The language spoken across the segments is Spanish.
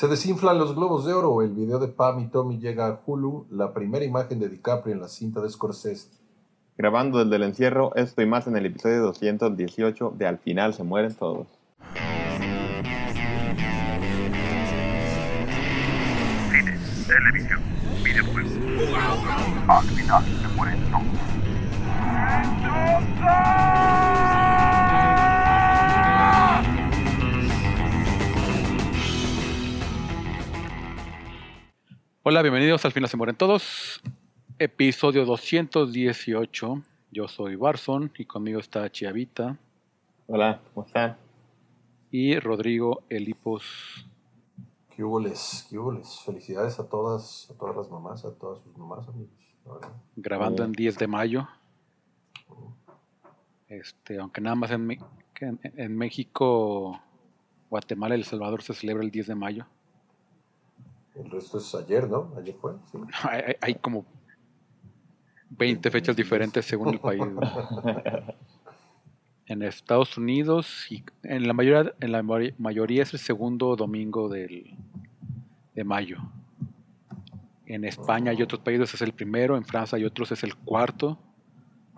Se desinflan los globos de oro. El video de Pam y Tommy llega a Hulu. La primera imagen de DiCaprio en la cinta de Scorsese. Grabando desde el encierro, esto y más en el episodio 218 de Al final se mueren todos. Cine, televisión, videojuegos. Al final se mueren todos. Hola, bienvenidos al final se mueren todos. Episodio 218. Yo soy Barson y conmigo está Chiavita Hola, ¿cómo están? y Rodrigo Elipos. ¿Qué hubo les? ¿Qué hubo les? Felicidades a todas, a todas las mamás, a todas sus mamás, amigos. Grabando en 10 de mayo. Este, aunque nada más en, en México, Guatemala y El Salvador se celebra el 10 de mayo. El resto es ayer, ¿no? Ayer fue. Sí. Hay, hay- hay como 20 fechas diferentes según el país. En Estados Unidos y en la mayoría, en la mayoría es el segundo domingo del, de mayo. En España y otros países es el primero, en Francia y otros es el cuarto,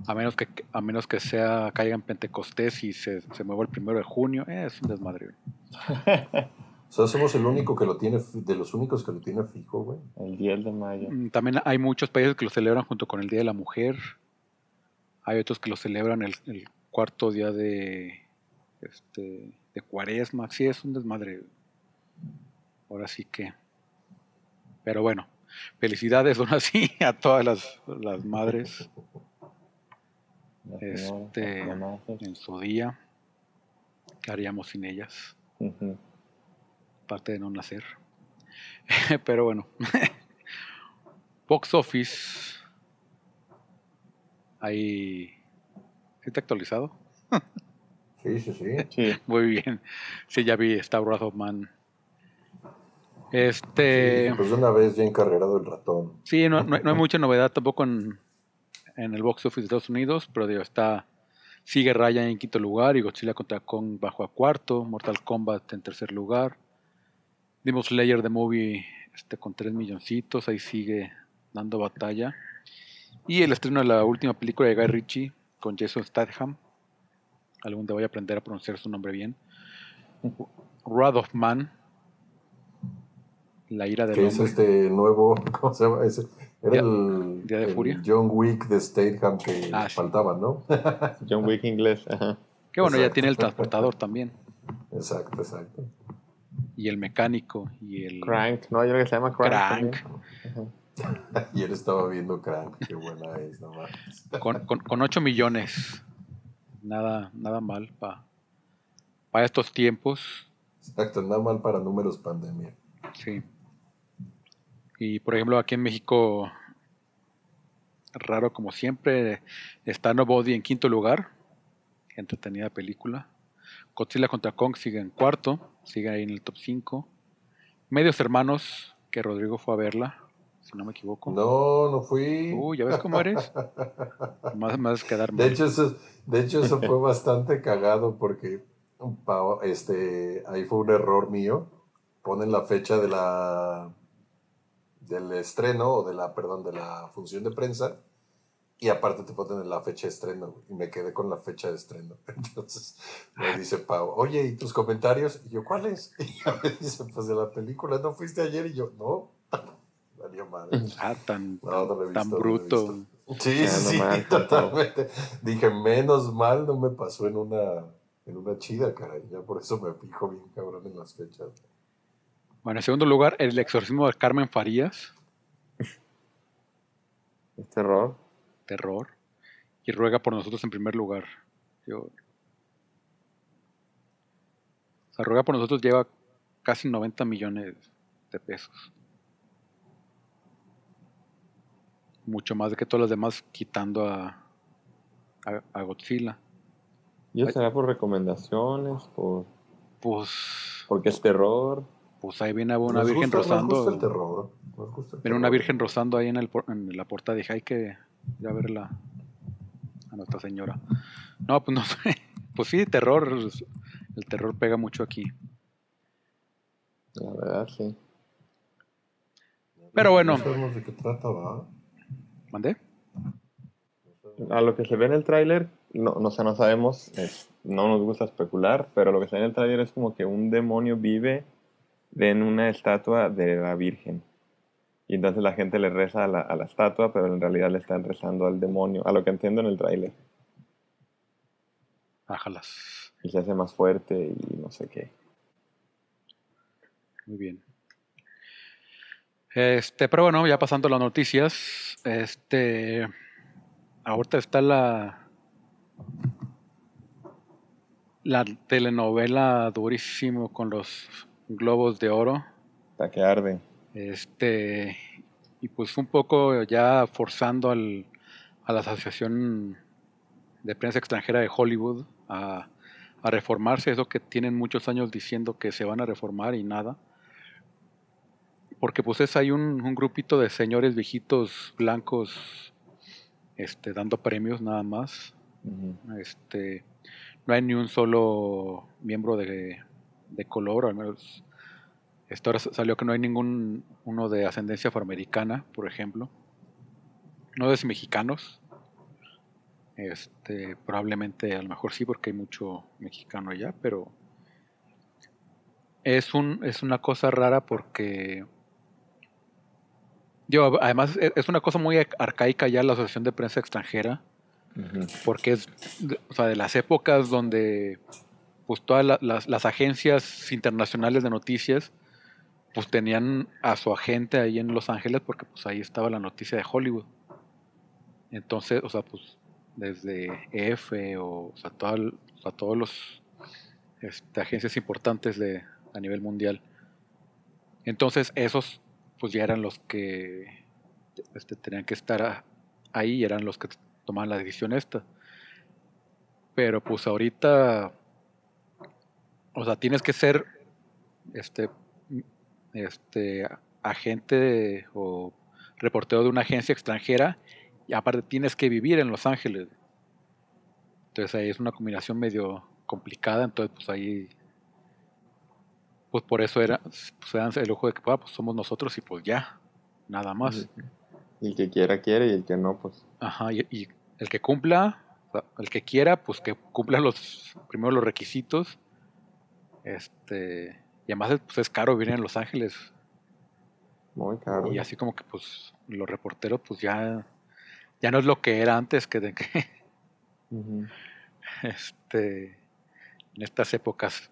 a menos que a menos que sea caiga en Pentecostés y se, se mueva el primero de junio, eh, es un desmadre. O sea, somos el único que lo tiene, de los únicos que lo tiene fijo, güey. El 10 de mayo. Mm, También hay muchos países que lo celebran junto con el Día de la Mujer. Hay otros que lo celebran el, el cuarto día de, este, de Cuaresma. Sí, es un desmadre. Ahora sí que. Pero bueno, felicidades aún así a todas las, las madres Este- en su día. ¿Qué haríamos sin ellas? Ujú. Aparte de no nacer. Pero bueno. Box Office. Ahí. ¿Sí está actualizado? Sí, sí, sí. Sí, Muy bien. Sí, ya vi. Está Wrath of Man. Este. Sí, pues una vez ya encarrerado el ratón. Sí, no, no hay- no hay mucha novedad tampoco en, en el box office de Estados Unidos, pero digo, está. Sigue Raya en quinto lugar y Godzilla contra Kong bajo a cuarto, Mortal Kombat en tercer lugar. Demon Slayer The Movie este, con tres milloncitos, ahí sigue dando batalla. Y el estreno de la última película de Guy Ritchie con Jason Statham. Algún día voy a aprender a pronunciar su nombre bien. Wrath of Man. La ira del Que es hombre. este nuevo, ¿cómo se llama? Ese, era Día- el, Día de el Furia. John Wick de Stateham que Ah, sí. faltaba, ¿no? John Wick inglés. Ajá. Que bueno, ya tiene el transportador también. exacto, exacto. Y el mecánico. Y el. Crank, ¿no? Hay uno que se llama Crank. Crank. él estaba viendo Crank, qué buena es, no mames. Con, con, con 8 millones. Nada, nada mal para estos tiempos. Exacto, nada mal para números pandemia. Sí. Y por ejemplo, aquí en México, raro como siempre, está Nobody en quinto lugar. Entretenida película. Godzilla contra Kong sigue en cuarto, sigue ahí en el top 5. Medios Hermanos, que Rodrigo fue a verla, si no me equivoco. No, no fui. Uy, ¿ya ves cómo eres? Más, más quedar De hecho, eso, de hecho, eso fue bastante cagado porque pa- este, ahí fue un error mío. Ponen la fecha de la del estreno o de la, perdón, de la función de prensa y aparte te ponen la fecha de estreno güey, y me quedé con la fecha de estreno. Entonces me dice Pau, oye, ¿y tus comentarios? Y yo, ¿cuáles? Y ya me dice, pues de la película, ¿no fuiste ayer? Y yo, no, valió madre. Ah, tan, No, no tan no bruto. Sí, sí, no sí, mal, favor. totalmente. Dije, menos mal no me pasó en una, en una chida, caray. Ya por eso me fijo bien cabrón en las fechas. Bueno, en segundo lugar, El exorcismo de Carmen Farías, Es terror. Terror. Y ruega por nosotros en primer lugar. Yo... O sea, ruega por nosotros lleva casi 90 millones de pesos. Mucho más de que todos los demás, quitando a, a, a Godzilla. Yo Ay. será por recomendaciones, por Pues, porque es terror. pues ahí viene una Nos virgen gusta- Nos rozando. gusta el terror. Nos gusta el Viene una virgen rozando ahí en, el, por- en la portada. Dije, hay que ir a verla a Nuestra Señora. No, pues no sé. Pues sí, terror. El terror pega mucho aquí. La verdad, sí. Pero bueno. No sabemos de qué trata, ¿va? ¿Mandé? A lo que se ve en el tráiler, no, no, sé, no sabemos, es- no nos gusta especular, pero lo que se ve en el tráiler es como que un demonio vive en una estatua de la Virgen. Y entonces la gente le reza a la, a la estatua, pero en realidad le están rezando al demonio, a lo que entiendo en el tráiler. Ájalas. Y se hace más fuerte y no sé qué. Muy bien. Este, pero bueno, ya pasando a las noticias, este, ahorita está la, la telenovela durísimo con los globos de oro, Hasta que arde. Este, y pues un poco ya forzando al, a la Asociación de Prensa Extranjera de Hollywood a, a reformarse, eso que tienen muchos años diciendo que se van a reformar y nada. Porque pues es hay un, un grupito de señores viejitos blancos este, dando premios nada más. Este, no hay ni un solo miembro de, de color, al menos esto ahora salió que no hay ningún uno de ascendencia afroamericana, por ejemplo. No es mexicanos. Este, probablemente a lo mejor sí, porque hay mucho mexicano allá, pero es un, es una cosa rara porque yo además e- es una cosa muy arcaica ya la Asociación de Prensa Extranjera porque es de, o sea, de las épocas donde pues todas la- las, las agencias internacionales de noticias pues tenían a su agente ahí en Los Ángeles porque pues ahí estaba la noticia de Hollywood. Entonces, o sea, pues desde EF o, o sea, toda o sea, todos los este, agencias importantes de a nivel mundial. Entonces, esos pues ya eran los que este, tenían que estar ahí y eran los que tomaban la decisión esta. Pero pues ahorita, o sea, tienes que ser este, este agente o reportero de una agencia extranjera y aparte tienes que vivir en Los Ángeles. Entonces ahí es una combinación medio complicada, entonces pues ahí pues por eso era pues, dan el ojo de que ah, pues somos nosotros y pues ya, nada más. Y el que quiera, quiere, y el que no, pues. Ajá, y, y el que cumpla, o sea, el que quiera, pues que cumpla los primero los requisitos. Este, y además pues es caro vivir en Los Ángeles. Muy caro. Y así como que pues los reporteros pues ya ya no es lo que era antes que de que este en estas épocas.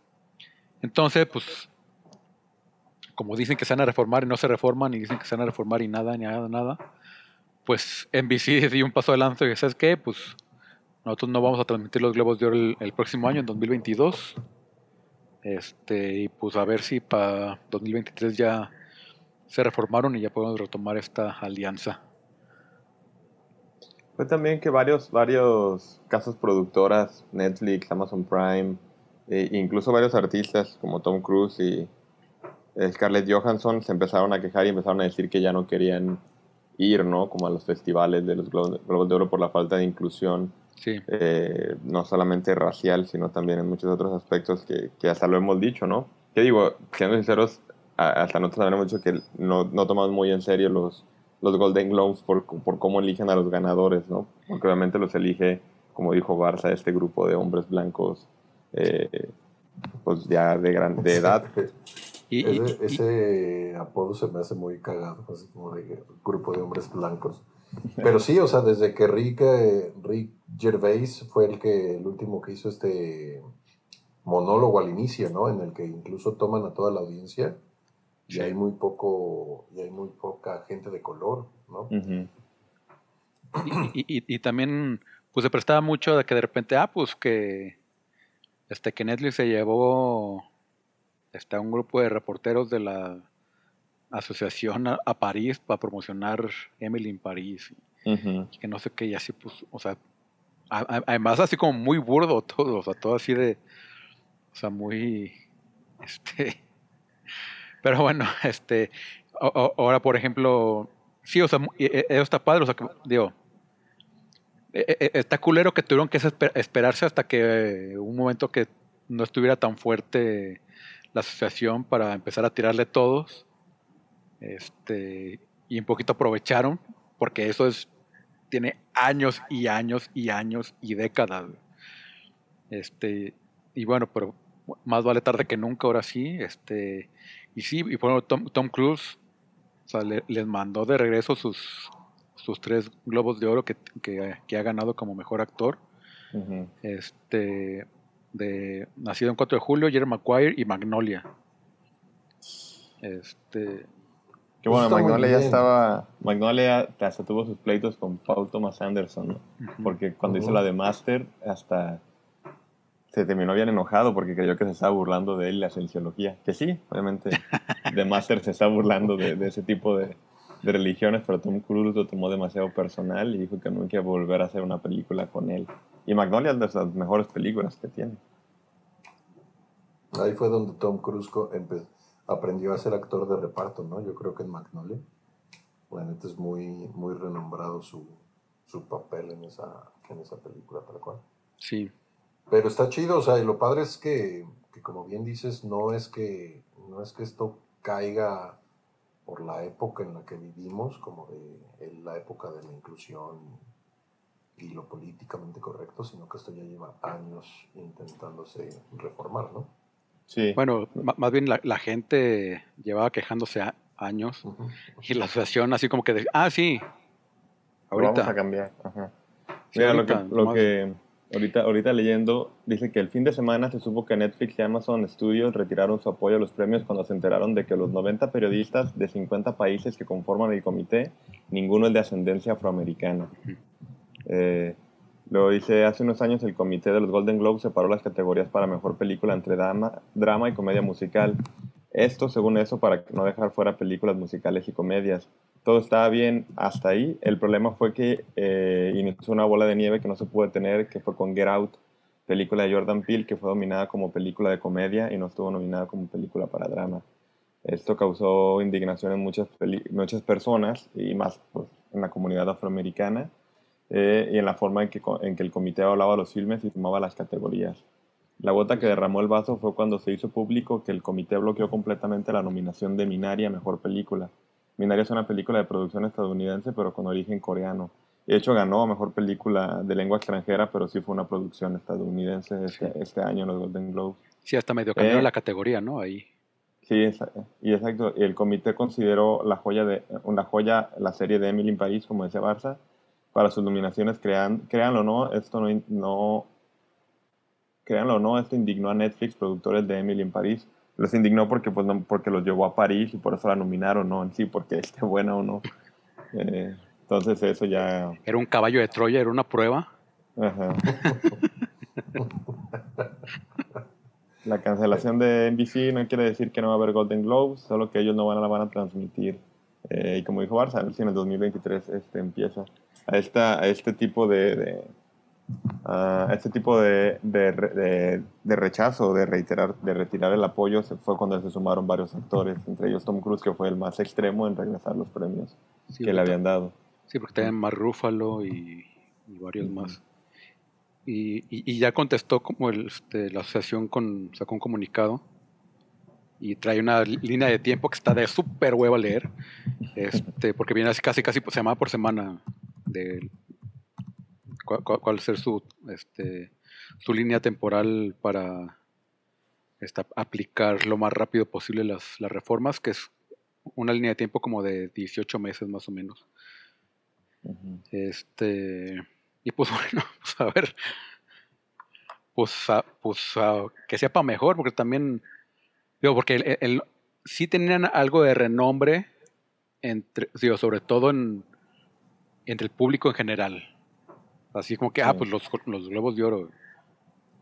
Entonces, pues como dicen que se van a reformar y no se reforman y dicen que se van a reformar y nada, ni nada, nada, pues NBC dio un paso adelante y ¿sabes qué? Pues nosotros no vamos a transmitir los Globos de Oro el, el próximo año, en 2022. Este, y pues a ver si para 2023 ya se reformaron y ya podemos retomar esta alianza. Fue también que varios, varios casos productoras, Netflix, Amazon Prime, e incluso varios artistas como Tom Cruise y Scarlett Johansson se empezaron a quejar y empezaron a decir que ya no querían ir, ¿no? Como a los festivales de los Glo- Globos de Oro por la falta de inclusión, Sí, eh, no solamente racial, sino también en muchos otros aspectos que, que hasta lo hemos dicho, ¿no? Que digo, siendo sinceros, hasta nosotros también hemos dicho que no, no tomamos muy en serio los, los Golden Globes por, por cómo eligen a los ganadores, ¿no? Porque obviamente los elige, como dijo Barça, este grupo de hombres blancos, eh, pues ya de, gran, de edad. Y, y- Ese, y- apodo se me hace muy cagado, así como de grupo de hombres blancos. Pero sí, o sea, desde que Rick, eh, Rick Gervais fue el que el último que hizo este monólogo al inicio, ¿no? En el que incluso toman a toda la audiencia y Sí. hay muy poco y hay muy poca gente de color, ¿no? Y- y también pues se prestaba mucho de que de repente ah pues que este que Netflix se llevó a un grupo de reporteros de la asociación a, a París para promocionar Emily en París y que no sé qué y así pues o sea a- a- además así como muy burdo todo o sea todo así de o sea muy este pero bueno este ahora por ejemplo sí o sea e- e- eso está padre o sea que digo e- está culero que tuvieron que esper- esperarse hasta que un momento que no estuviera tan fuerte la asociación para empezar a tirarle todos. Este, y un poquito aprovecharon, porque eso es, tiene años y años y años y décadas. Este, y bueno, pero más vale tarde que nunca, ahora sí. Este, y sí, y bueno, Tom, Tom Cruise o sea, le- les mandó de regreso sus, sus tres globos de oro que, que- que ha ganado como mejor actor. Este, de nacido en 4 de julio, Jerry Maguire y Magnolia. Este, Que bueno, Está Magnolia ya estaba. Magnolia hasta tuvo sus pleitos con Paul Thomas Anderson, ¿no? Porque cuando hizo la de Master, hasta se terminó bien enojado porque creyó que se estaba burlando de él y la cienciología. Que sí, obviamente, de Master se está burlando de, de ese tipo de, de religiones, pero Tom Cruise lo tomó demasiado personal y dijo que nunca iba a volver a hacer una película con él. Y Magnolia es de las mejores películas que tiene. Ahí fue donde Tom Cruise aprendió a ser actor de reparto, ¿no? Yo creo que en Magnolia. Bueno, este es muy, muy renombrado su, su papel en esa, en esa película, tal cual. sí, Pero está chido, o sea, y lo padre es que, que como bien dices, no es que, no es que esto caiga por la época en la que vivimos, como de en la época de la inclusión y lo políticamente correcto, sino que esto ya lleva años intentándose reformar, ¿no? Sí. bueno, más bien la, la gente llevaba quejándose a- años Ujú. y la asociación así como que, de, ah, sí, Lo vamos a ahorita. cambiar. Ajá. Sí, Mira, ahorita, lo que, lo que ahorita, ahorita leyendo, dice que el fin de semana se supo que Netflix y Amazon Studios retiraron su apoyo a los premios cuando se enteraron de que los 90 periodistas de 50 países que conforman el comité, ninguno es de ascendencia afroamericana. Ujú. Eh, Luego dice, hace unos años el comité de los Golden Globes separó las categorías para mejor película entre drama, drama y comedia musical. Esto, según eso, para no dejar fuera películas musicales y comedias. Todo estaba bien hasta ahí. El problema fue que eh, inició una bola de nieve que no se pudo detener, que fue con Get Out, película de Jordan Peele, que fue dominada como película de comedia y no estuvo nominada como película para drama. Esto causó indignación en muchas personas y más pues, en la comunidad afroamericana eh, y en la forma en que, en que el comité evaluaba los filmes y tomaba las categorías. La gota que derramó el vaso fue cuando se hizo público que el comité bloqueó completamente la nominación de Minari a Mejor Película. Minari es una película de producción estadounidense pero con origen coreano. De hecho ganó a Mejor Película de Lengua Extranjera, pero sí fue una producción estadounidense este, este año en los Golden Globes. Sí, hasta medio cambiaron Eh. la categoría, ¿no? Ahí. Sí, esa- y exacto. El comité consideró la joya de una joya la serie de Emily in Paris, como decía Barça, para sus nominaciones. Crean, créanlo o no, esto no, no créanlo o no, esto indignó a Netflix, productores de Emily in Paris. Los indignó porque pues no, porque los llevó a París y por eso la nominaron, no en sí porque esté buena o no. Eh, entonces eso ya Era un caballo de Troya, era una prueba. Ajá. La cancelación de NBC no quiere decir que no va a haber Golden Globes, solo que ellos no van a la van a transmitir. Eh, y como dijo Barça, en el 2023 este, empieza. A, esta, a este tipo de, de- a este tipo de, de, de- rechazo, de reiterar, de retirar el apoyo, se fue cuando se sumaron varios actores, entre ellos Tom Cruise, que fue el más extremo en regresar los premios Sí, que le habían dado. Sí, porque tenían Mark Ruffalo y, y varios más. Y, y- y ya contestó como el, este, la asociación con, sacó un comunicado y trae una línea de tiempo que está de súper hueva leer, este, porque viene así casi casi semana por semana de cuál, cuál- ser su, este, su línea temporal para esta- aplicar lo más rápido posible las, las reformas, que es una línea de tiempo como de 18 meses más o menos. Este, y pues bueno, pues a ver, pues, a- pues a- que sepa mejor, porque también, digo, porque el, el- sí tenían algo de renombre, entre, digo, sobre todo en, entre el público en general. Así como que, ah, pues los, los globos de oro.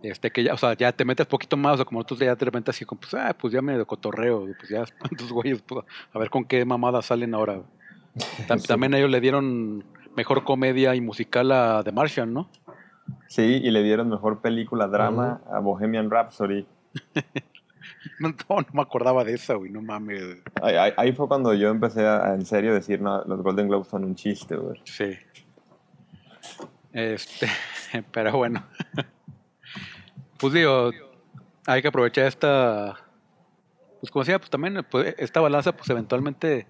Este que ya, o sea, ya te metes poquito más, o sea, como nosotros ya de repente así como, pues, ah, pues ya me cotorreo, pues ya, estos güeyes, pues, a ver con qué mamadas salen ahora. Tam- Sí. También ellos le dieron mejor comedia y musical a The Martian, ¿no? Sí, y le dieron mejor película drama a Bohemian Rhapsody. No, no me acordaba de esa, güey, no mames. Ahí, ahí- ahí fue cuando yo empecé a en serio decir, no, los Golden Globes son un chiste, güey. Sí. Este, pero bueno. Pues digo, hay que aprovechar esta pues como decía, pues también pues, esta balanza pues eventualmente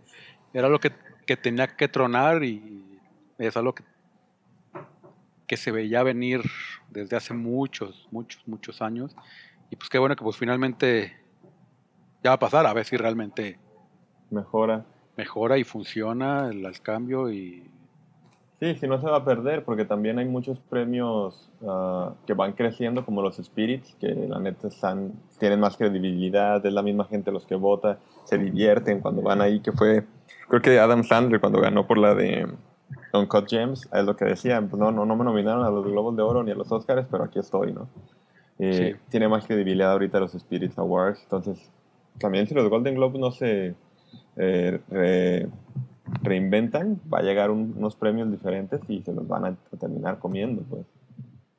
era lo que, que tenía que tronar y es algo que, que se veía venir desde hace muchos, muchos, muchos años. Y pues qué bueno que pues finalmente ya va a pasar, a ver si realmente Mejora. mejora y funciona el, el cambio y Sí, si no se va a perder, porque también hay muchos premios ah, que van creciendo, como los Spirits, que la neta están, tienen más credibilidad, es la misma gente los que vota, se divierten cuando van ahí, que fue, creo que Adam Sandler cuando ganó por la de Uncut Gems, es lo que decía, pues no, no, no me nominaron a los Globos de Oro ni a los Oscars, pero aquí estoy, ¿no? Eh, Sí. Tiene más credibilidad ahorita los Spirits Awards, entonces también si los Golden Globes no se eh, re- reinventan, va a llegar un- unos premios diferentes y se los van a, a terminar comiendo, pues.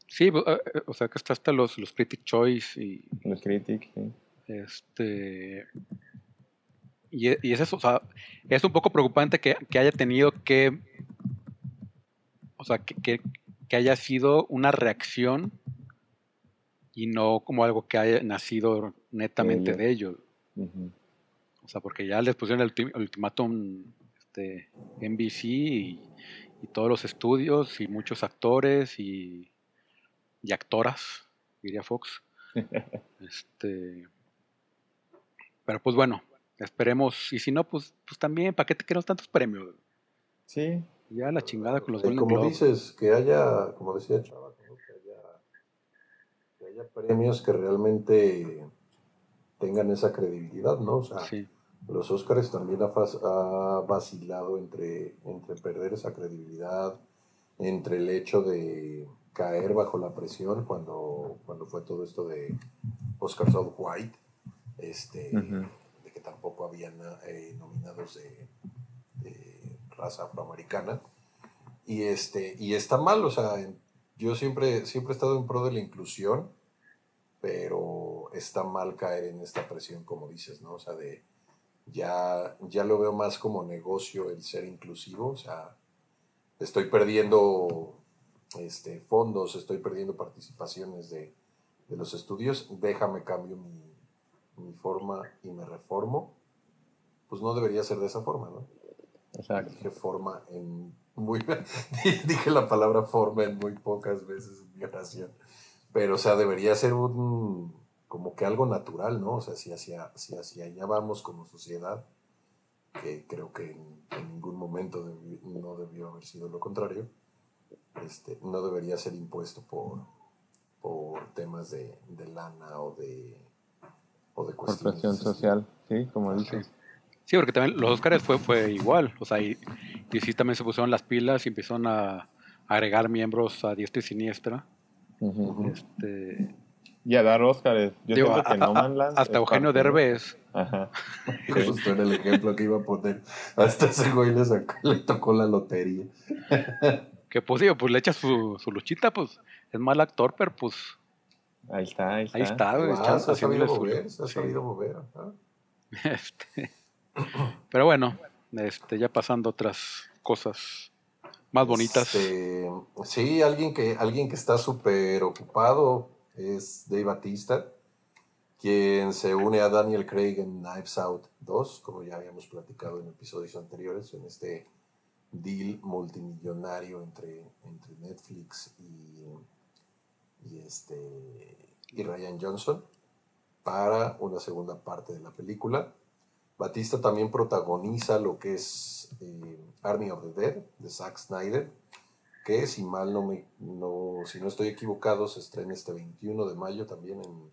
sí, eh, o sea que está hasta los, los Critic Choice y Los Critics, sí. Este. Y, e- y es eso, o sea, es un poco preocupante que, que haya tenido que. O sea, que, que- que haya sido una reacción y no como algo que haya nacido netamente ellos. de ellos. O sea, porque ya les pusieron el, ulti- el ultimátum este, NBC y, y todos los estudios y muchos actores y, y actoras, diría Fox. este, pero pues bueno, esperemos. Y si no, pues, pues también, ¿para qué te queremos tantos premios? Sí, Ya la chingada con los Y Golden como Globes. dices, que haya, como decía Chava, haya, premios que realmente tengan esa credibilidad, ¿no? O sea, Sí, los Oscars también ha, ha vacilado entre, entre perder esa credibilidad, entre el hecho de caer bajo la presión cuando, cuando fue todo esto de Oscar So White, este, de que tampoco había na- eh, nominados de, de raza afroamericana. Y, este, y está mal, o sea, yo siempre, siempre he estado en pro de la inclusión, pero está mal caer en esta presión, como dices, ¿no? O sea, de ya, ya lo veo más como negocio el ser inclusivo, o sea, estoy perdiendo este, fondos, estoy perdiendo participaciones de, de los estudios, déjame cambio mi, mi forma y me reformo, pues no debería ser de esa forma, ¿no? exacto. Dije forma en muy... dije la palabra forma en muy pocas veces en mi oración. Pero, o sea, debería ser un... como que algo natural, ¿no? O sea, si hacia, si hacia allá vamos como sociedad, que creo que en, en ningún momento debi- no debió haber sido lo contrario, este, no debería ser impuesto por, por temas de, de lana o de, o de Por cuestiones. presión así. social, sí, como dices. Sí, porque también los Oscars fue, fue igual. O sea, y, y sí también se pusieron las pilas y empezaron a agregar miembros a diestra y siniestra. Este, Y a dar Óscares. Yo digo, siento que a- No a- Man Land hasta Eugenio parte, ¿no? Derbez Ajá. Justo era el ejemplo que iba a poner. Hasta ese güey le, sacó- le tocó la lotería. Que pues digo, pues le echa su, su luchita, pues es mal actor, pero pues Ahí está, ahí está. ahí está, güey, Ah, se ha sabido su- mover, se ha sí. sabido mover. ajá. Este, pero bueno, este, ya pasando otras cosas más bonitas. Este, sí, alguien que, alguien que está súper ocupado es Dave Batista, quien se une a Daniel Craig en Knives Out 2, como ya habíamos platicado en episodios anteriores, en este deal multimillonario entre, entre Netflix y, y, este, y Ryan Johnson para una segunda parte de la película. Batista también protagoniza lo que es eh, Army of the Dead de Zack Snyder, que si mal no me, no, si no estoy equivocado, se estrena este 21 de mayo también en,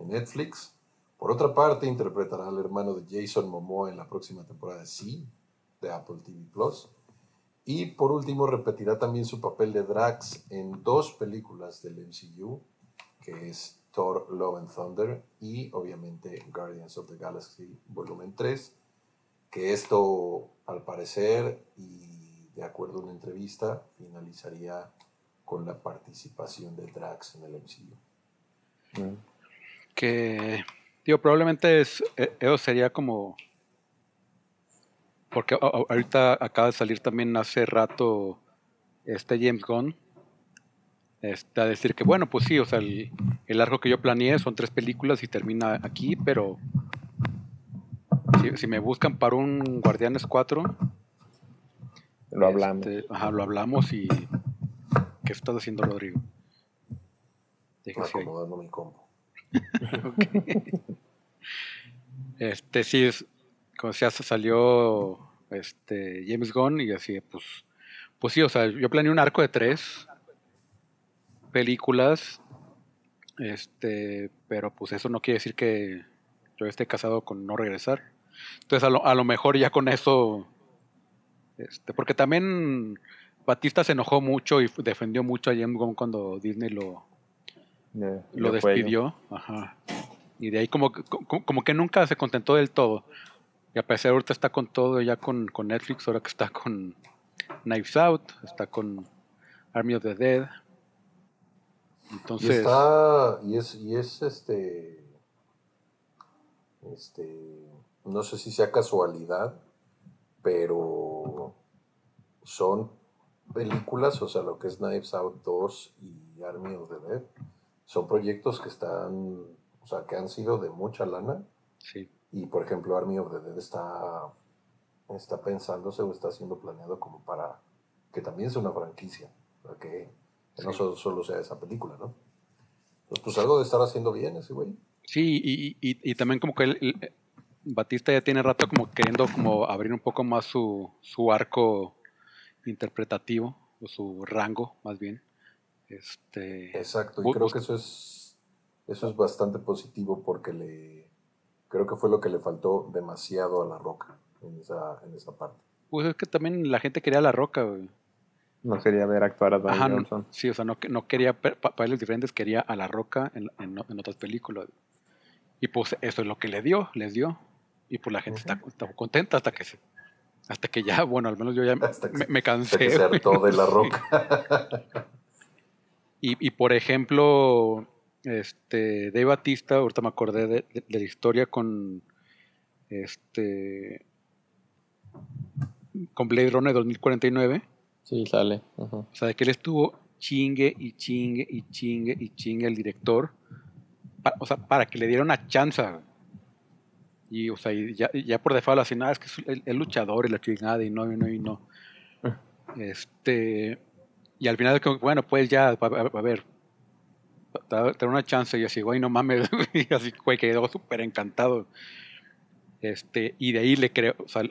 en Netflix. Por otra parte, interpretará al hermano de Jason Momoa en la próxima temporada de Sí, de Apple TV Plus. Y por último, repetirá también su papel de Drax en dos películas del MCU, que es Thor Love and Thunder y obviamente Guardians of the Galaxy Volumen 3, que esto al parecer y de acuerdo a una entrevista finalizaría con la participación de Drax en el MCU. Mm. que digo probablemente es, eh, eso sería como porque ahorita acaba de salir también hace rato este James Gunn este, a decir que bueno pues sí o sea el, el arco que yo planeé son tres películas y termina aquí pero si, si me buscan para un Guardianes 4, Lo hablamos. este, ajá, lo hablamos y ¿qué estás haciendo Rodrigo? Déjese ahí. Acomodando mi combo. Este sí es, como se salió este James Gunn y así, pues, pues sí, o sea, yo planeé un arco de tres películas, este, pero pues eso no quiere decir que yo esté casado con no regresar. Entonces a lo, a lo mejor ya con eso, este, porque también Batista se enojó mucho y defendió mucho a James Gunn cuando Disney lo, lo despidió. Ajá. Y de ahí como, que- como, como que nunca se contentó del todo. Y a pesar ahorita está con todo, ya con, con Netflix, ahora que está con Knives Out, está con Army of the Dead. Y está, y es, y es este, este, no sé si sea casualidad, pero son películas, o sea, lo que es Knives Out 2 y Army of the Dead, son proyectos que están, o sea, que han sido de mucha lana, sí. y por ejemplo Army of the Dead está, está pensándose o está siendo planeado como para que también sea una franquicia, o sea, que, no solo, solo sea esa película, ¿no? Pues, pues algo de estar haciendo bien ese güey. Sí, y, y- y- y también como que Batista ya tiene rato como queriendo como abrir un poco más su, su arco interpretativo, o su rango más bien. Este, Exacto, y creo que eso es, eso es bastante positivo porque le, creo que fue lo que le faltó demasiado a La Roca en esa, en esa parte. pues es que también la gente quería la roca, güey. No quería ver actuar a Dwayne Ajá, no- sí, o sea, no, que- no quería pa- papeles diferentes, quería a La Roca en, en- en otras películas. Y pues eso es lo que le dio, les dio. Y pues la gente está, está contenta hasta que se, hasta que ya, bueno, al menos yo ya Hasta que me, me Hasta cansé. que se hartó de La. Roca. Y, y por ejemplo, este, Dave Batista, ahorita me acordé de, de- de la historia con este con Blade Runner 2049. Sí, sale. Ajá. O sea, de que él estuvo chingue y chingue y chingue y chingue al director. pa- o sea, para que le diera una chance. Y, o sea, y ya, ya por default así, nada, es que es el, el luchador y la chingada y no, y no, y no. Este, y al final, bueno, pues ya, a, a- a ver, te una chance y así, güey, no mames, y así, güey, quedó súper encantado. Este, y de ahí le creo, o sea,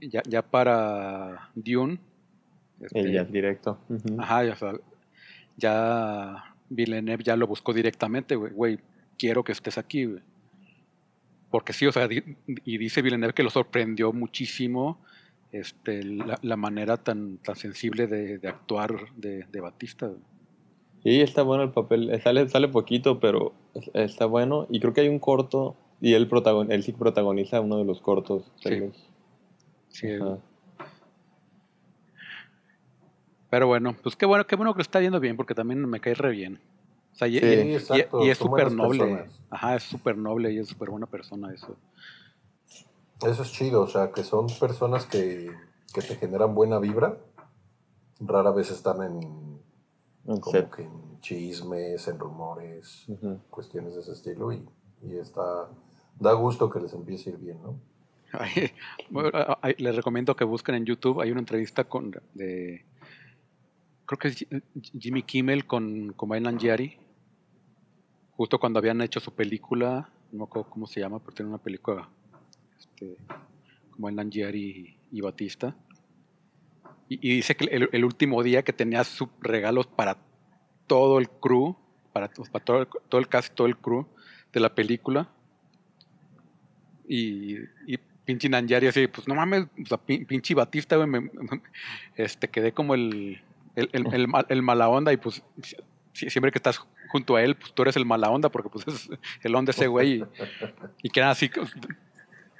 ya, ya para Dune, este, El directo. Ujú. Ajá, ya, o sea, ya Villeneuve ya lo buscó directamente, güey, quiero que estés aquí, güey. Porque sí, o sea, di- y dice Villeneuve que lo sorprendió muchísimo este, la, la manera tan, tan sensible de, de actuar de, de Batista. güey. Sí, está bueno el papel. Eh, Sale, sale poquito, pero es- está bueno. Y creo que hay un corto. Y él, protagon él sí protagoniza uno de los cortos. Sí. Sí. Pero bueno, pues qué bueno, qué bueno que lo está yendo bien, porque también me cae re bien. O sea, y, Sí, y- exacto, y es súper noble. personas. Ajá, es súper noble y es súper buena persona eso. Eso es chido, o sea, que son personas que, que te generan buena vibra. Rara vez están en, En como que en chismes, en rumores, Ujú. cuestiones de ese estilo y, y está, da gusto que les empiece a ir bien, ¿no? Ay, bueno, les recomiendo que busquen en YouTube. Hay una entrevista con de creo que es Ji- Jimmy Kimmel con, con Bailan Giari. Justo cuando habían hecho su película, no me acuerdo cómo se llama, pero tiene una película este, con Bailan Giari y, y Batista. Y, dice que el, el último día que tenía sus regalos para todo el crew, para, para todo, el, todo el cast, todo el crew de la película. Y, y pinche Nanjari así, pues no mames, o sea, pin- pinche Batista, güey, este, quedé como el, el, el, el mal- el mala onda y pues si- siempre que estás junto a él, pues tú eres el mala onda porque pues es el onda ese güey y, y quedan así,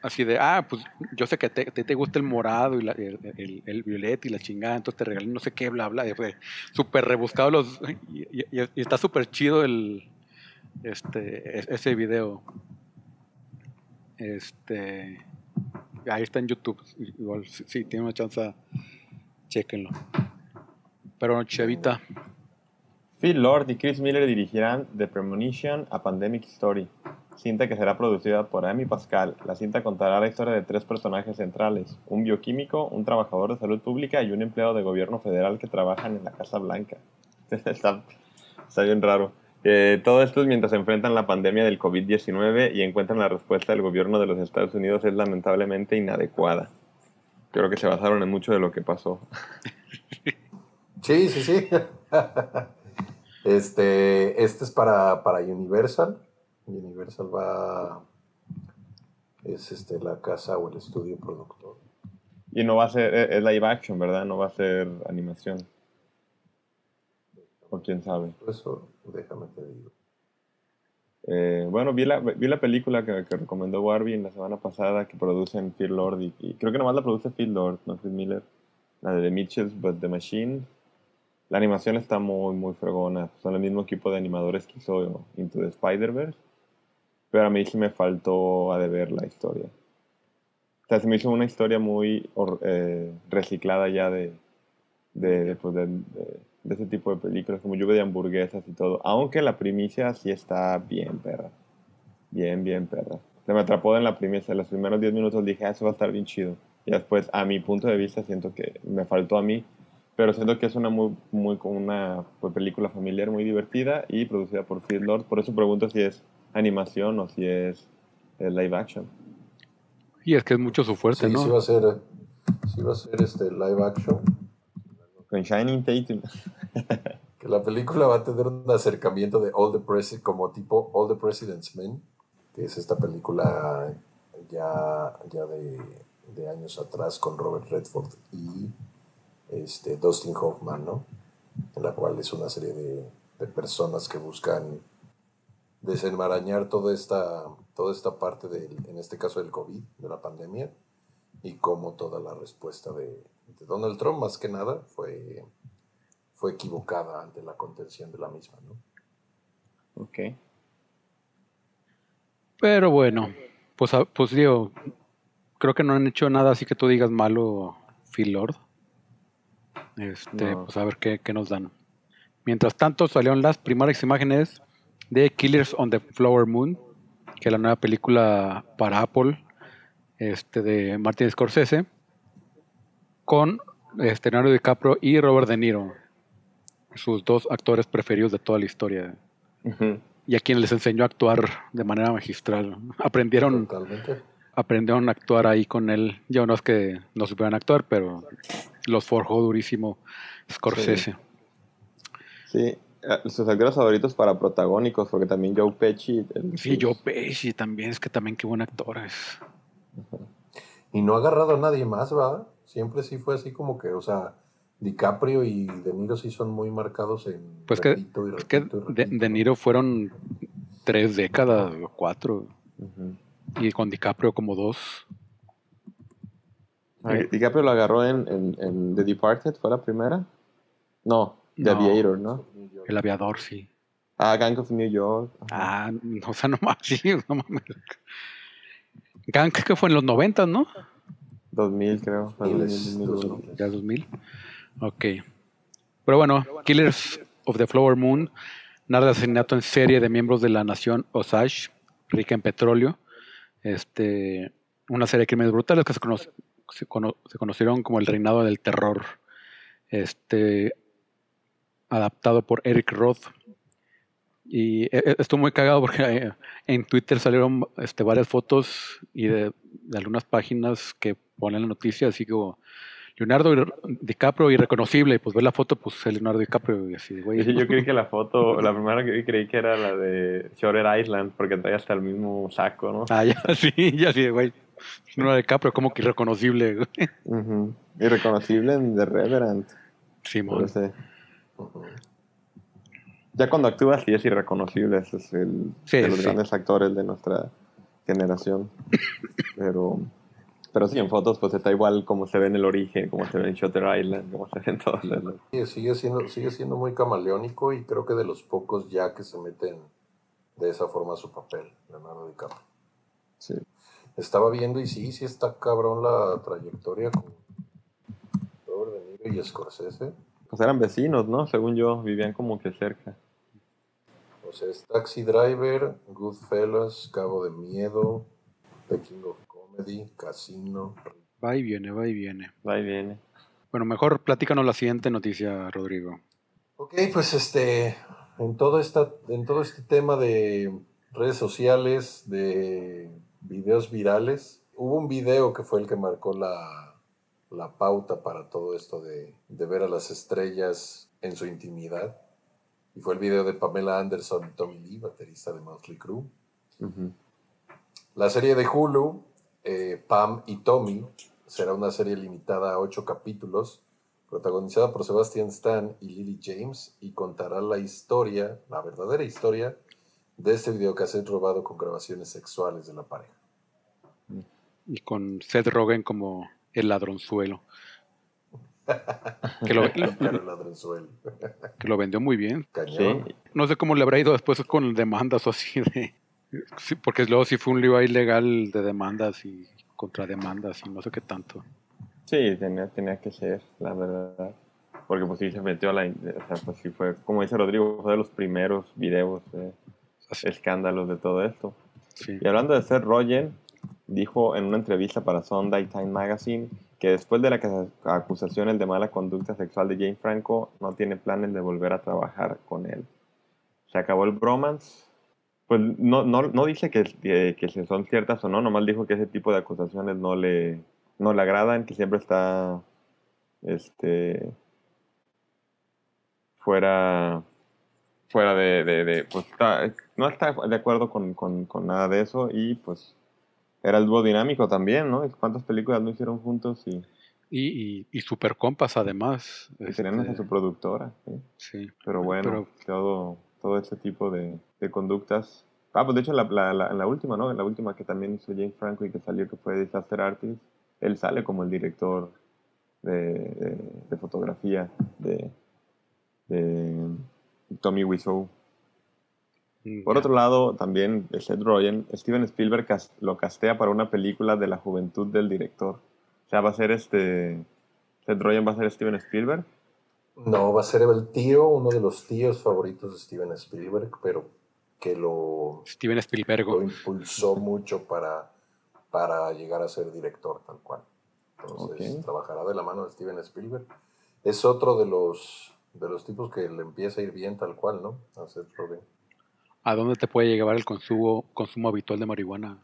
así de, ah, pues yo sé que te, te, te gusta el morado y la- el, el, el violet y la chingada, entonces te regalé no sé qué, bla, bla, y fue súper rebuscado los, y, y- y- y está súper chido el, este, ese video. Este, ahí está en YouTube. Igual, si, si tienen una chance, chequenlo. Pero Chevita, Phil Lord y Chris Miller dirigirán The Premonition, A Pandemic Story. cinta que será producida por Amy Pascal. La cinta contará la historia de tres personajes centrales, un bioquímico, un trabajador de salud pública y un empleado de gobierno federal que trabajan en la Casa Blanca. está, está bien raro. Eh, todo esto es mientras se enfrentan la pandemia del COVID-19 y encuentran la respuesta del gobierno de los Estados Unidos es lamentablemente inadecuada. Creo que se basaron en mucho de lo que pasó. Sí, sí, sí. Este, este es para, para Universal. Universal va. Es este, la casa o el estudio productor. Y no va a ser, es live action, ¿verdad? No va a ser animación. O quién sabe. Eso, déjame te digo. Eh, bueno, vi la, vi la película que, que recomendó Warby la semana pasada que producen Phil Lord y, y creo que nomás la produce Phil Lord, no Chris Miller. La de The Mitchells but The Machine. La animación está muy, muy fregona. Son el mismo equipo de animadores que hizo Into the Spider-Verse. Pero a mí sí me faltó a de ver la historia. O sea, se me hizo una historia muy eh, reciclada ya pues, de- de ese tipo de películas, como lluvia de hamburguesas y todo. Aunque la primicia sí está bien, perra. Bien, bien, perra. Se me atrapó en la primicia. En los primeros 10 minutos dije, ah, eso va a estar bien chido. Y después, a mi punto de vista, siento que me faltó a mí. Pero siento que es una muy, muy como una pues, película familiar muy divertida y producida por Phil Lord. Por eso pregunto si es animación o si es eh, live action. Y es que es mucho su fuerte, Sí, ¿no? sí va a ser, sí va a ser este live action. Con Shining Tatum. Que la película va a tener un acercamiento de All the Presi como tipo All the President's Men, que es esta película ya, ya de, de años atrás con Robert Redford y este, Dustin Hoffman, ¿no? En la cual es una serie de, de personas que buscan desenmarañar toda esta, toda esta parte, del, en este caso del COVID, de la pandemia, y cómo toda la respuesta de, de Donald Trump, más que nada, fue, fue equivocada ante la contención de la misma, ¿no? Ok. Pero bueno, pues, a- pues digo, creo que no han hecho nada así que tú digas malo, Phil Lord. Este, No. pues a ver qué, qué nos dan. Mientras tanto, salieron las primeras imágenes de Killers on the Flower Moon, que es la nueva película para Apple, este, de Martin Scorsese, con este, Leonardo DiCaprio y Robert De Niro, sus dos actores preferidos de toda la historia y a quienes les enseñó a actuar de manera magistral. Aprendieron, Totalmente. Aprendieron a actuar ahí con él. Ya no es que no supieran actuar, pero los forjó durísimo Scorsese. Sí, eh, sus actores favoritos para protagónicos, porque también Joe Pesci. el- Sí, Joe Pesci también, es que también qué buen actor es. Y no ha agarrado a nadie más, ¿va? Siempre sí fue así como que, o sea, DiCaprio y De Niro sí son muy marcados en Pues que, y es que de, repito, De ¿no? Niro fueron tres décadas o cuatro. Y con DiCaprio como dos. Ah, DiCaprio lo agarró en, en, en The Departed, ¿fue la primera? No, The No. Aviator, ¿no? El aviador, sí. Ah, Gang of New York. Ajá. Ah, no, o sea, no mames, sí, no mames. Gang que fue en los noventas, ¿no? 2000, creo. fue Miles, 2000, 2001. 2000. Ya 2000. Ok. Pero bueno, Killers of the Flower Moon narra el asesinato en serie de miembros de la nación Osage, rica en petróleo. Este, una serie de crímenes brutales que se, cono- se cono- se conocieron como el reinado del terror. Este, adaptado por Eric Roth. Y e- e- estuvo muy cagado porque eh, en Twitter salieron este, varias fotos y de, algunas páginas que ponen la noticia, así como Leonardo DiCaprio irreconocible, y pues ver la foto, pues es Leonardo DiCaprio, y así, güey. Sí, yo creí que la foto, la primera que vi, creí que era la de Shorter Island, porque trae hasta el mismo saco, ¿no? Ah, ya, sí, ya sí, güey. Leonardo DiCaprio, como que irreconocible, güey. Irreconocible en The Reverend. Ese- Ujú. Ya cuando actúa sí es irreconocible, ese es el Sí, de los sí. grandes actores de nuestra generación. Pero, pero sí, en fotos pues está igual como se ve en el origen, como se ve en Shutter Island, como se ve en todos lados. Sí, sigue siendo, sigue siendo muy camaleónico y creo que de los pocos ya que se meten de esa forma a su papel, Leonardo DiCaprio. Sí. Estaba viendo y sí, sí está cabrón la trayectoria con Robert De Niro y Scorsese. Pues eran vecinos, ¿no? Según yo, vivían como que cerca. O sea, es Taxi Driver, Goodfellas, Cabo de Miedo, The King of Comedy, Casino. Va y viene, va y viene. Va y viene. Bueno, mejor platícanos la siguiente noticia, Rodrigo. Ok, pues este, en todo, esta, en todo este tema de redes sociales, de videos virales, hubo un video que fue el que marcó la, la pauta para todo esto de, de ver a las estrellas en su intimidad. Y fue el video de Pamela Anderson y Tommy Lee, baterista de Motley Crue. La serie de Hulu, eh, Pam y Tommy, será una serie limitada a ocho capítulos, protagonizada por Sebastian Stan y Lily James, y contará la historia, la verdadera historia, de este videocassette robado con grabaciones sexuales de la pareja. Y con Seth Rogen como el ladronzuelo. Que lo, que lo vendió muy bien. Sí. No sé cómo le habrá ido después con demandas o así de... sí, porque luego sí fue un lío ahí legal de demandas y contrademandas y no sé qué tanto. Sí, tenía, tenía que ser, la verdad. Porque pues sí se metió a la... O sea, pues sí fue, como dice Rodrigo, fue de los primeros videos de Así, escándalos de todo esto. sí. Y hablando de Seth Rogen, dijo en una entrevista para Sunday Time Magazine que después de las acusaciones de mala conducta sexual de Jane Franco, no tiene planes de volver a trabajar con él. Se acabó el bromance. Pues no, no, no dice que, que, que si son ciertas o no, nomás dijo que ese tipo de acusaciones no le, no le agradan, que siempre está este fuera fuera de, de, de- pues está- no está de acuerdo con, con, con nada de eso y pues era el dúo dinámico también, ¿no? ¿Cuántas películas no hicieron juntos y, Y, y, y super compas además. y tenían este, a su productora? ¿sí? sí. Pero bueno, Pero- todo, todo ese tipo de, de conductas. Ah, pues de hecho, la, la, la, en la última, ¿no? En la última que también hizo Jane Franco y que salió, que fue Disaster Artist, él sale como el director de, de, de fotografía de, de Tommy Wiseau. Mm, Por otro lado, también Seth Rogen, Steven Spielberg cas- lo castea para una película de la juventud del director. O sea, va a ser este. Seth Rogen va a ser Steven Spielberg. No, va a ser el tío, uno de los tíos favoritos de Steven Spielberg, pero que lo, Steven lo Spielberg. impulsó mucho para, para llegar a ser director tal cual. Entonces trabajará de la mano de Steven Spielberg. Es otro de los de los tipos que le empieza a ir bien tal cual, ¿no? A Seth Rogen. ¿A dónde te puede llevar el consumo, consumo habitual de marihuana?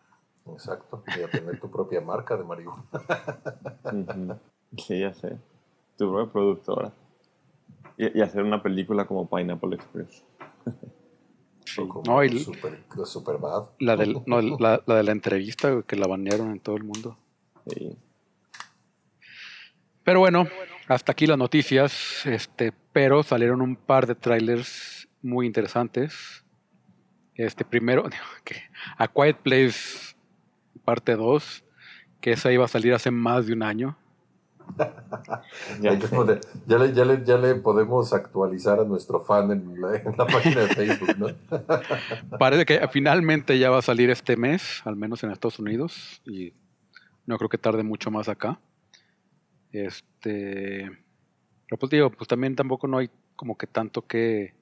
Exacto. Y a tener tu propia marca de marihuana. Sí, ya sé. Tu propia productora. Y, y hacer una película como Pineapple Express. Sí. No, y super, super bad. la, del, no, la, la de la entrevista que la banearon en todo el mundo. Sí. Pero bueno, hasta aquí las noticias, este, pero salieron un par de trailers muy interesantes. Este primero, que A Quiet Place parte 2, que esa iba a salir hace más de un año. Ya Hay que poner- ya, le, ya, le, ya le podemos actualizar a nuestro fan en la, en la página de Facebook, ¿no? Parece que finalmente ya va a salir este mes, al menos en Estados Unidos, y no creo que tarde mucho más acá. Este, pero pues digo, pues también tampoco no hay como que tanto que,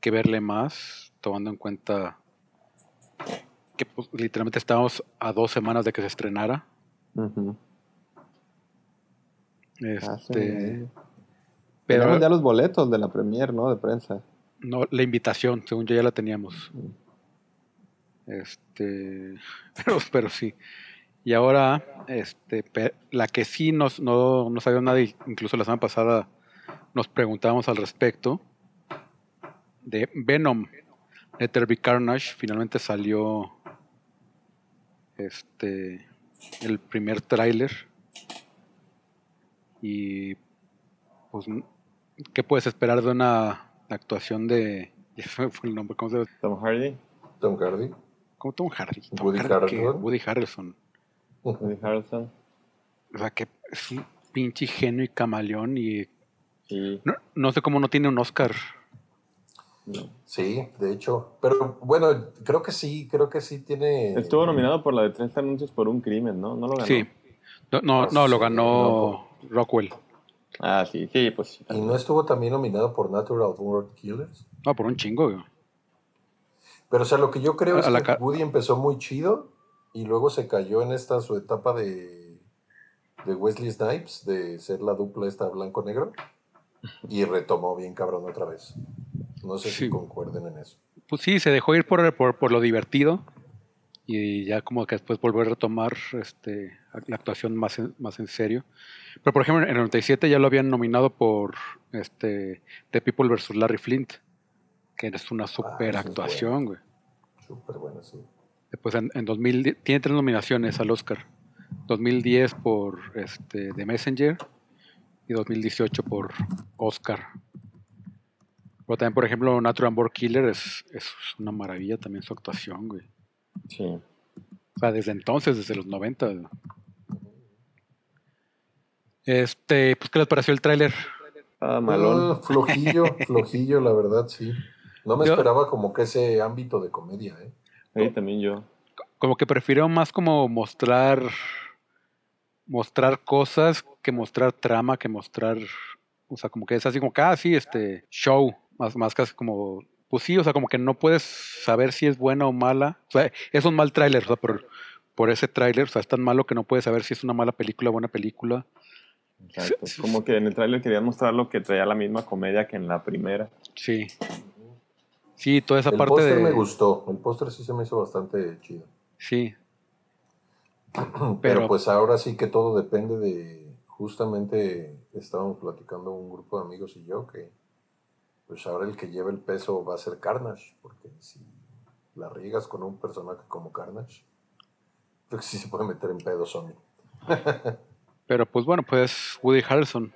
que verle más, tomando en cuenta que pues, literalmente estábamos a dos semanas de que se estrenara. Ah, sí. Este, Tenemos pero ya los boletos de la premier, ¿no? De prensa. no, la invitación, según yo ya la teníamos. Este, pero, pero sí. Y ahora, este, la que sí nos, no, no sabía nada, y incluso la semana pasada nos preguntábamos al respecto, de Venom, There Be Carnage, finalmente salió este, el primer tráiler. Y, pues, ¿qué puedes esperar de una actuación de... ya se me fue el nombre, ¿cómo se llama? Tom Hardy, Tom Hardy. ¿Cómo Tom Hardy? Tom Woody. Harrelson. Woody Harrelson. Woody Harrelson. O sea, que es un pinche genio y camaleón y Y no, no sé cómo no tiene un Oscar. no. Sí, de hecho. Pero bueno, creo que sí, creo que sí tiene. estuvo nominado por la de tres anuncios por un crimen, ¿no? No lo ganó. Sí. No, no, Ah, no, lo sí, ganó Rockwell. Ah, sí, sí, pues sí. Y no estuvo también nominado por Natural Born Killers. No, por un chingo. güey. Pero o sea, lo que yo creo A es que Woody empezó muy chido y luego se cayó en esta su etapa de, de Wesley Snipes, de ser la dupla esta blanco-negro, y retomó bien cabrón otra vez. No sé si concuerden en eso. Pues sí, se dejó ir por, por, por lo divertido y ya como que después volver a retomar este, la actuación más en, más en serio. Pero por ejemplo, en el 97 ya lo habían nominado por este, The People vs. Larry Flint, que es una super Ah, actuación, güey. Súper bueno, sí. Después en, en 2000 tiene tres nominaciones al Oscar. 2010 por este, The Messenger y 2018 por Oscar. Pero también, por ejemplo, Natural Born Killer es, es una maravilla también su actuación, güey. Sí. O sea, desde entonces, desde los 90. güey. Este, pues, ¿qué les pareció el tráiler? Ah, malón. Ah, flojillo, flojillo, la verdad, sí. No me Yo- esperaba como que ese ámbito de comedia, ¿eh? Ahí también yo. Como que prefiero más como mostrar mostrar cosas que mostrar trama, que mostrar, o sea, como que es así como que, ah, sí, este, show, más, más casi como, pues sí, o sea, como que no puedes saber si es buena o mala, o sea, es un mal tráiler, o sea, por, por ese tráiler, o sea, es tan malo que no puedes saber si es una mala película o buena película. Exacto. Como que en el tráiler quería mostrar lo que traía la misma comedia que en la primera. Sí. Sí, toda esa el parte póster de... me gustó, el póster sí se me hizo bastante chido. Sí, Pero, Pero- pues ahora sí que todo depende de, justamente estábamos platicando un grupo de amigos y yo que pues ahora el que lleva el peso va a ser Carnage, porque si la riegas con un personaje como Carnage, creo que sí se puede meter en pedo Sony. pero pues bueno, pues Woody Harrelson,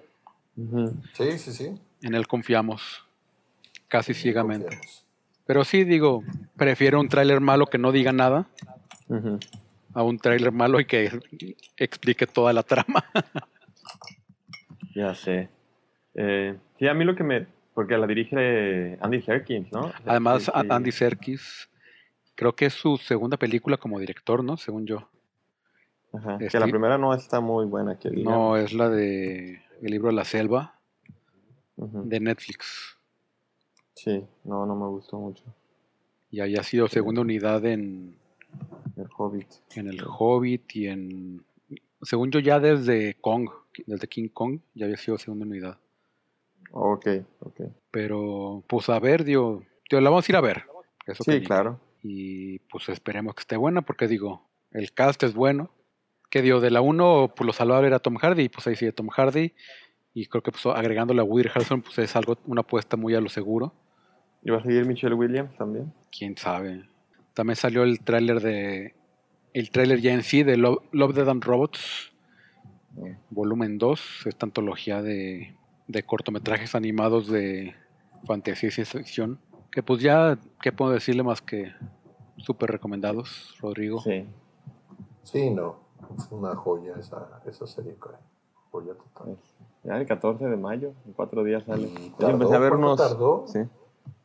Ujú. Sí, sí, sí. en él confiamos, casi ciegamente. Confiamos. Pero sí, digo, prefiero un tráiler malo que no diga nada a un tráiler malo y que explique toda la trama. Ya sé. Eh, sí, a mí lo que me... Porque la dirige Andy Serkins, ¿no? Además, Sí. Andy Serkis, creo que es su segunda película como director, ¿no? Según yo. Ajá, Este- Que la primera no está muy buena, que digamos. No, es la de El libro de la selva de Netflix. Sí, no, no me gustó mucho. Y ahí ha sido segunda unidad en, El Hobbit. en El Hobbit y en... Según yo ya desde Kong, desde King Kong, ya había sido segunda unidad. Ok, ok. Pero, pues a ver, digo, digo, la vamos a ir a ver. Eso Sí, claro. Y pues esperemos que esté buena, porque digo, el cast es bueno. Que digo, de la 1, pues lo salvable era Tom Hardy, y pues ahí sigue Tom Hardy. Y creo que pues agregándole a Woody Harrelson, pues es algo, una apuesta muy a lo seguro. ¿Y va a seguir Michelle Williams también? Quién sabe. También salió el tráiler de. El tráiler ya en sí de Love, Love Dead and Robots, No. volumen 2, esta antología de, de cortometrajes animados de fantasía y ciencia ficción. Que pues ya, ¿qué puedo decirle más que súper recomendados, Rodrigo? Sí. Sí, no. Es una joya esa, esa serie, caray. Joya total. ya el 14 de mayo, en cuatro días sale. ¿Y Yo empecé a ver ¿Cuánto unos... tardó? Sí,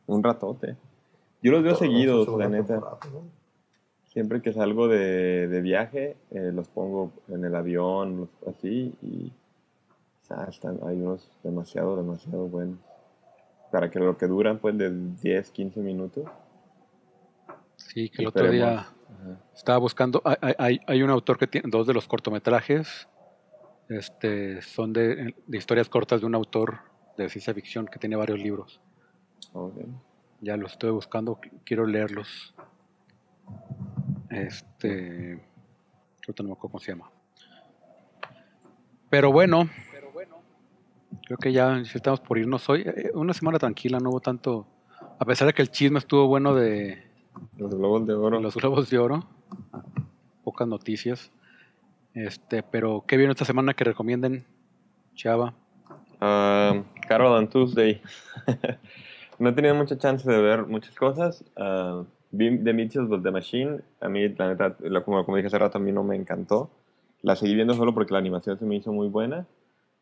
un ratote. Yo los veo seguidos, la neta. Siempre que salgo de, de viaje, eh, los pongo en el avión, así, y o sea, están, hay unos demasiado, demasiado buenos. Para que lo que duran, pues, de 10, 15 minutos. Sí, que el otro día Ajá. estaba buscando. Hay, hay- hay un autor que tiene dos de los cortometrajes. Este, son de, de historias cortas de un autor de ciencia ficción que tiene varios libros. Ok. Ya los estoy buscando, qu- quiero leerlos. Este. ahorita no me acuerdo cómo se llama. Pero bueno, creo que ya estamos por irnos hoy. Eh, Una semana tranquila, no hubo tanto. A pesar de que el chisme estuvo bueno de, Los globos de oro. los globos de oro. Pocas noticias. Este, pero ¿qué vieron esta semana que recomienden, Chava? Ah, Carol and Tuesday. no he tenido mucha chance de ver muchas cosas. Ah, vi The Mitchells the Machine. A mí, la neta, como dije hace rato, a mí no me encantó. La seguí viendo solo porque la animación se me hizo muy buena.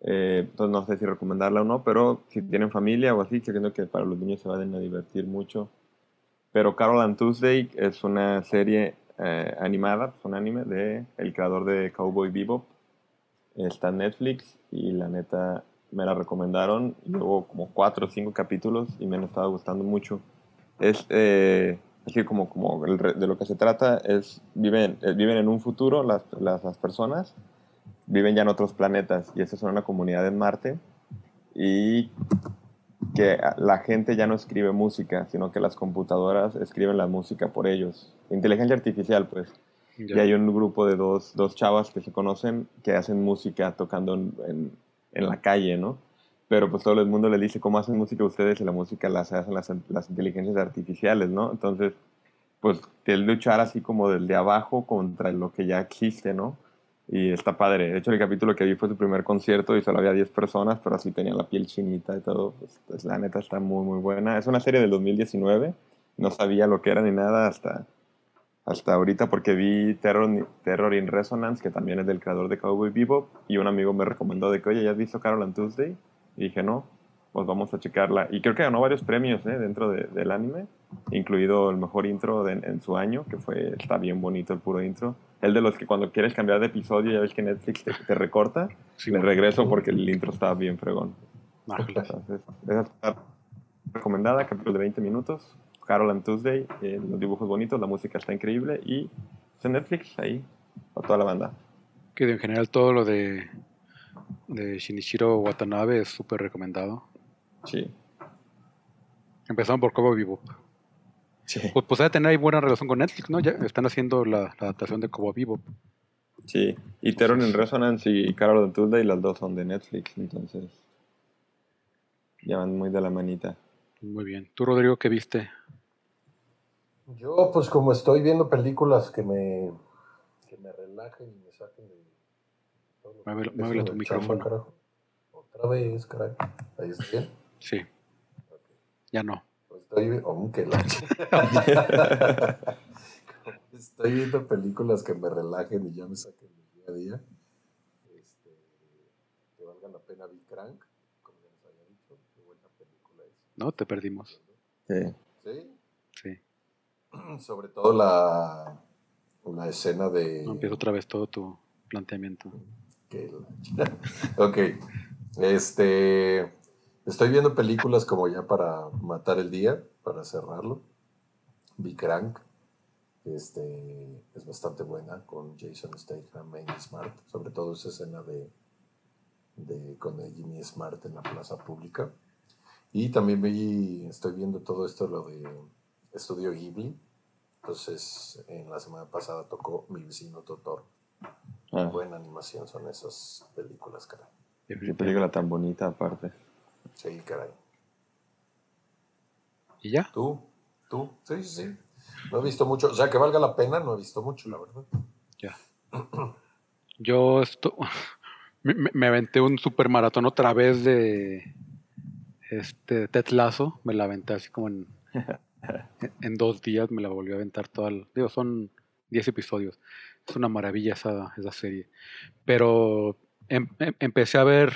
Eh, entonces no sé si recomendarla o no, pero si tienen familia o así, creo que para los niños se van a divertir mucho. Pero Carol and Tuesday es una serie eh, animada, pues un anime de el creador de Cowboy Bebop. Está en Netflix y la neta me la recomendaron. Llevo como cuatro o cinco capítulos y me han estado gustando mucho. Es, eh, Así como, como el de lo que se trata es, viven, eh, viven en un futuro las, las, las personas, viven ya en otros planetas y esta es una comunidad en Marte y que la gente ya no escribe música, sino que las computadoras escriben la música por ellos. Inteligencia artificial, pues. Y hay un grupo de dos, dos chavas que se conocen que hacen música tocando en, en- en la calle, ¿no? Pero pues todo el mundo les dice cómo hacen música ustedes y la música las hacen las, las inteligencias artificiales, ¿no? Entonces, pues es luchar así como desde abajo contra lo que ya existe, ¿no? Y está padre. De hecho, el capítulo que vi fue su primer concierto y solo había 10 personas, pero así tenían la piel chinita y todo. Pues, pues, la neta está muy, muy buena. Es una serie del 2019. No sabía lo que era ni nada hasta, hasta ahorita porque vi Terror, Terror in Resonance, que también es del creador de Cowboy Bebop, y un amigo me recomendó de que, oye, ¿ya has visto Carol and Tuesday? Y dije, no, pues vamos a checarla. Y creo que ganó varios premios ¿eh? dentro de- del anime, incluido el mejor intro de- en su año, que fue, está bien bonito el puro intro. El de los que cuando quieres cambiar de episodio, ya ves que Netflix te, te recorta, Sí, le bueno. regreso porque el intro está bien fregón. Entonces, esa está recomendada, capítulo de 20 minutos. Carol and Tuesday, eh, los dibujos bonitos, la música está increíble y es en Netflix ahí para toda la banda. Que en general todo lo de, de Shinichiro Watanabe es súper recomendado. Sí. Empezando por Kobo Bebop. Sí. Pues, pues debe tener ahí buena relación con Netflix, ¿no? Ya están haciendo la, la adaptación de Kobo Bebop. Sí. Y Terror in Resonance y Carol and Tuesday, las dos son de Netflix, entonces ya van muy de la manita. Muy bien. ¿Tú, Rodrigo, qué viste? Yo, pues como estoy viendo películas que me, que me relajen y me saquen de... muévelo haciendo tu de chamba, micrófono. carajo. Otra vez, caray. Ahí está bien. Sí, ya no. Estoy... oh, que la- estoy viendo películas que me relajen y ya me saquen del día a día. Este, que valgan la pena. Vi Crank, como ya les había dicho. Qué buena película es. No, te perdimos. Sí. Sí, Sí. sobre todo la, la escena de... No empiezo otra vez todo tu planteamiento. que la- ok. Este. Estoy viendo películas como ya para matar el día, para cerrarlo. Vi Crank. Este. Es bastante buena con Jason Statham, Amy Smart. Sobre todo esa escena de. de con Jimmy Smart en la plaza pública. Y también vi. Estoy viendo todo esto, lo de Estudio Ghibli. Entonces, en la semana pasada tocó Mi vecino Totoro. Ah, Buena animación son esas películas, caray. qué película tan bonita aparte. Sí, caray. ¿Y ya? ¿Tú? ¿Tú? Sí, sí, sí. No he visto mucho. O sea, que valga la pena, no he visto mucho, la verdad. Ya. Yo esto, me, aventé un super maratón otra vez de este Ted Lasso. Me la aventé así como en, en dos días. Me la volví a aventar toda. el- digo, son 10 episodios. Es una maravilla esa, esa serie. Pero em- em- empecé a ver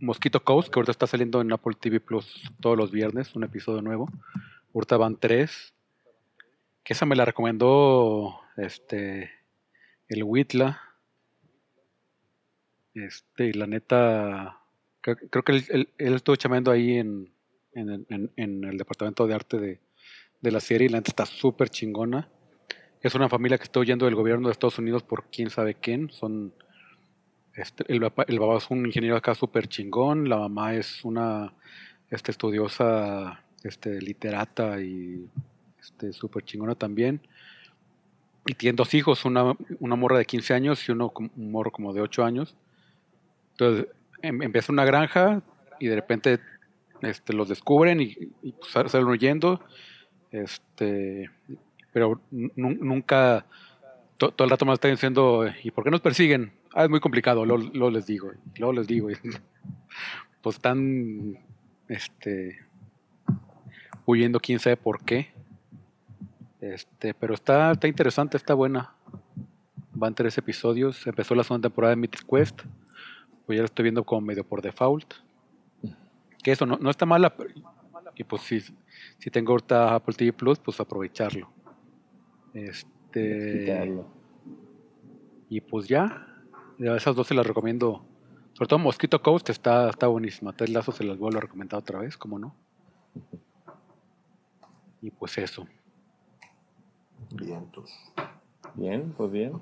Mosquito Coast, que ahorita está saliendo en Apple TV Plus todos los viernes, un episodio nuevo. Ahorita van tres. Que esa me la recomendó este el Whitla. Este, y la neta, creo, que él, él- estuvo chamando ahí en, en, el- en- en el departamento de arte de, de la serie. y La neta está súper chingona. Es una familia que está huyendo del gobierno de Estados Unidos por quién sabe quién. Son, este, el, papá, el papá es un ingeniero acá súper chingón. La mamá es una este, estudiosa, este, literata y este, súper chingona también. Y tienen dos hijos, una, una morra de 15 años y uno, un morro como de 8 años. Entonces, em- empieza una granja y de repente este, los descubren y, y, pues, sal- salen huyendo. Este, pero nu- nunca, to- todo el rato me están diciendo, ¿y por qué nos persiguen? Ah, es muy complicado, luego les digo, luego les digo. pues están este, huyendo, quién sabe por qué. Este, pero está, está interesante, está buena. Van tres episodios. Empezó la segunda temporada de Mythic Quest. Pues ya la estoy viendo como medio por default. Que eso no, no está mala. pero- Y pues si, si tengo ahorita Apple TV Plus, pues aprovecharlo. Este. Y pues ya. Ya esas dos se las recomiendo. Sobre todo Mosquito Coast, está, está buenísima. Ted Lasso se las vuelvo a recomendar otra vez, ¿cómo no? Y pues eso. Vientos. Bien, pues bien.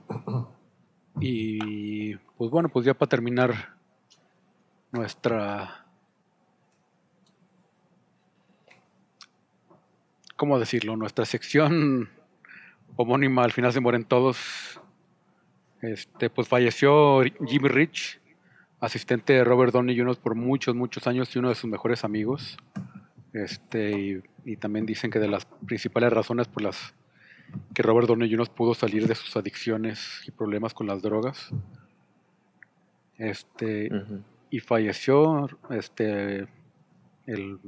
Y pues bueno, pues ya para terminar nuestra... ¿Cómo decirlo? Nuestra sección homónima al final se mueren todos. Este, pues falleció Jimmy Rich, asistente de Robert Downey Jr. por muchos, muchos años y uno de sus mejores amigos. Este, y, y también dicen que de las principales razones por las que Robert Downey Jr. pudo salir de sus adicciones y problemas con las drogas. Este, y falleció este, el,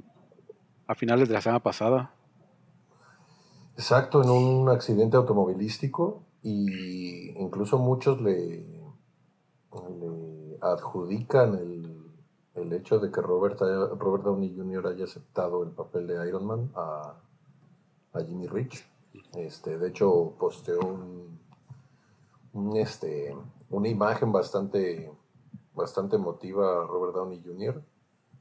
a finales de la semana pasada. Exacto, en un accidente automovilístico y incluso muchos le, adjudican el, el hecho de que Robert, Robert Downey Jr. haya aceptado el papel de Iron Man a, a Jimmy Rich. Este, de hecho, posteó un, un, este, una imagen bastante, bastante emotiva a Robert Downey Jr.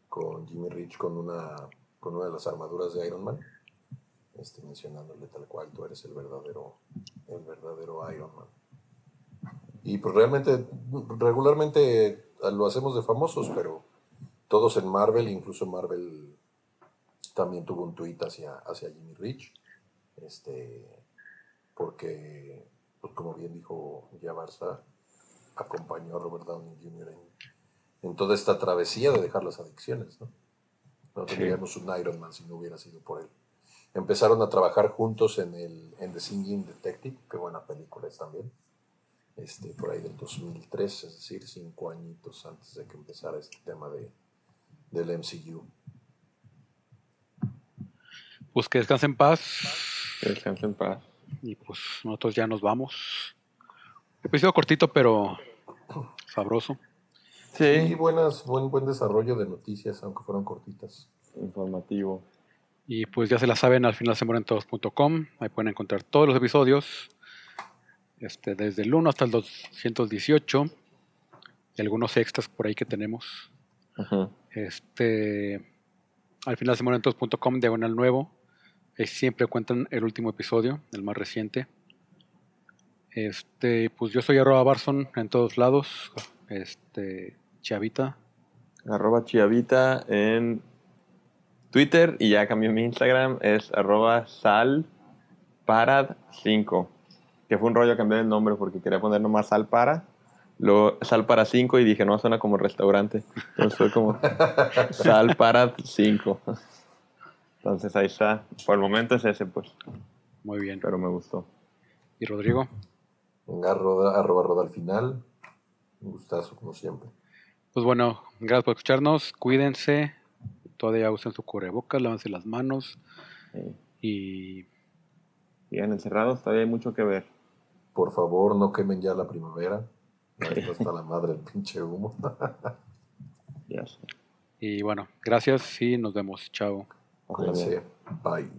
con Jimmy Rich con una, con una de las armaduras de Iron Man este, mencionándole tal cual, tú eres el verdadero, el verdadero Iron Man. Y pues realmente, regularmente lo hacemos de famosos, pero todos en Marvel, incluso Marvel también tuvo un tweet hacia, hacia Jimmy Rich, este, porque, pues como bien dijo ya Barça, acompañó a Robert Downey Jr. en, en toda esta travesía de dejar las adicciones, ¿no? No Sí. tendríamos un Iron Man si no hubiera sido por él. Empezaron a trabajar juntos en, el, en The Singing Detective, qué buena película es también. Este, por ahí del 2003, es decir, cinco añitos antes de que empezara este tema de, del MCU. Pues que descansen en paz. Que descanse en paz. Y pues nosotros ya nos vamos. Episodio cortito, pero sabroso. Y Sí, buenas, buen, buen desarrollo de noticias, aunque fueron cortitas. informativo. Y pues ya se la saben, al final se mueren todos.com. Ahí pueden encontrar todos los episodios. Este, desde el 1 hasta el 218. Y algunos extras por ahí que tenemos. Este, al final se mueren todos.com, diagonal nuevo. Ahí siempre cuentan el último episodio, el más reciente. Este, pues yo soy arroba Barson en todos lados. Este, Chavita. Arroba Chiavita en Twitter y ya cambié mi Instagram, es arroba salparad5. Que fue un rollo cambiar el nombre porque quería poner nomás sal para. Luego sal para 5 y dije, no, suena como restaurante. Entonces fue como sal para 5. Entonces ahí está. Por el momento es ese, pues. Muy bien. Pero me gustó. Y Rodrigo. Venga, roda, arroba roda al final. Un gustazo, como siempre. Pues bueno, gracias por escucharnos. Cuídense. Todavía usen su cubrebocas, lávense las manos. Sí. Y Sigan encerrados, todavía hay mucho que ver. Por favor, no quemen ya la primavera. Hasta la madre el pinche humo. Ya sé. Y bueno, gracias y nos vemos. Chao. Cuídense. Bye.